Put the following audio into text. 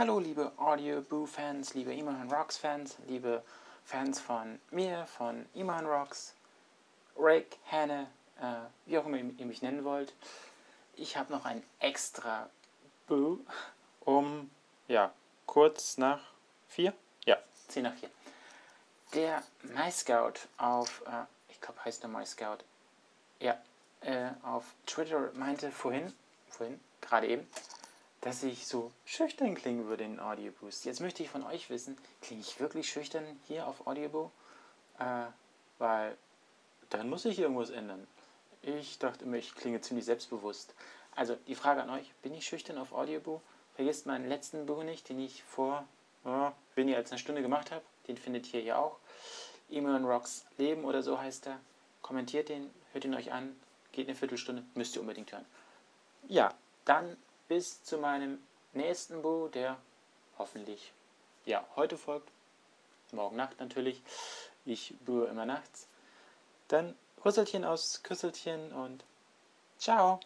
Hallo liebe Audio-Boo-Fans, liebe Iman Rocks-Fans, liebe Fans von mir, von Iman Rocks, Rick, Hanne, äh, wie auch immer ihr mich nennen wollt. Ich habe noch ein extra Boo um, ja, kurz nach vier? Ja, zehn nach vier. Der MyScout auf, äh, ich glaube heißt der MyScout, ja, äh, auf Twitter meinte vorhin, vorhin, gerade eben, dass ich so schüchtern klingen würde in Audioboost. Jetzt möchte ich von euch wissen, klinge ich wirklich schüchtern hier auf Audioboo? Äh, weil dann muss ich irgendwas ändern. Ich dachte immer, ich klinge ziemlich selbstbewusst. Also die Frage an euch, bin ich schüchtern auf Audioboo? Vergesst meinen letzten Buch nicht, den ich vor oh, weniger als einer Stunde gemacht habe. Den findet ihr hier auch. Email Rocks Leben oder so heißt er. Kommentiert den, hört ihn euch an. Geht eine Viertelstunde, müsst ihr unbedingt hören. Ja, dann bis zu meinem nächsten Buch, der hoffentlich ja heute folgt. Morgen Nacht natürlich. Ich buhe immer nachts. Dann Rüsselchen aus Küsselchen und ciao.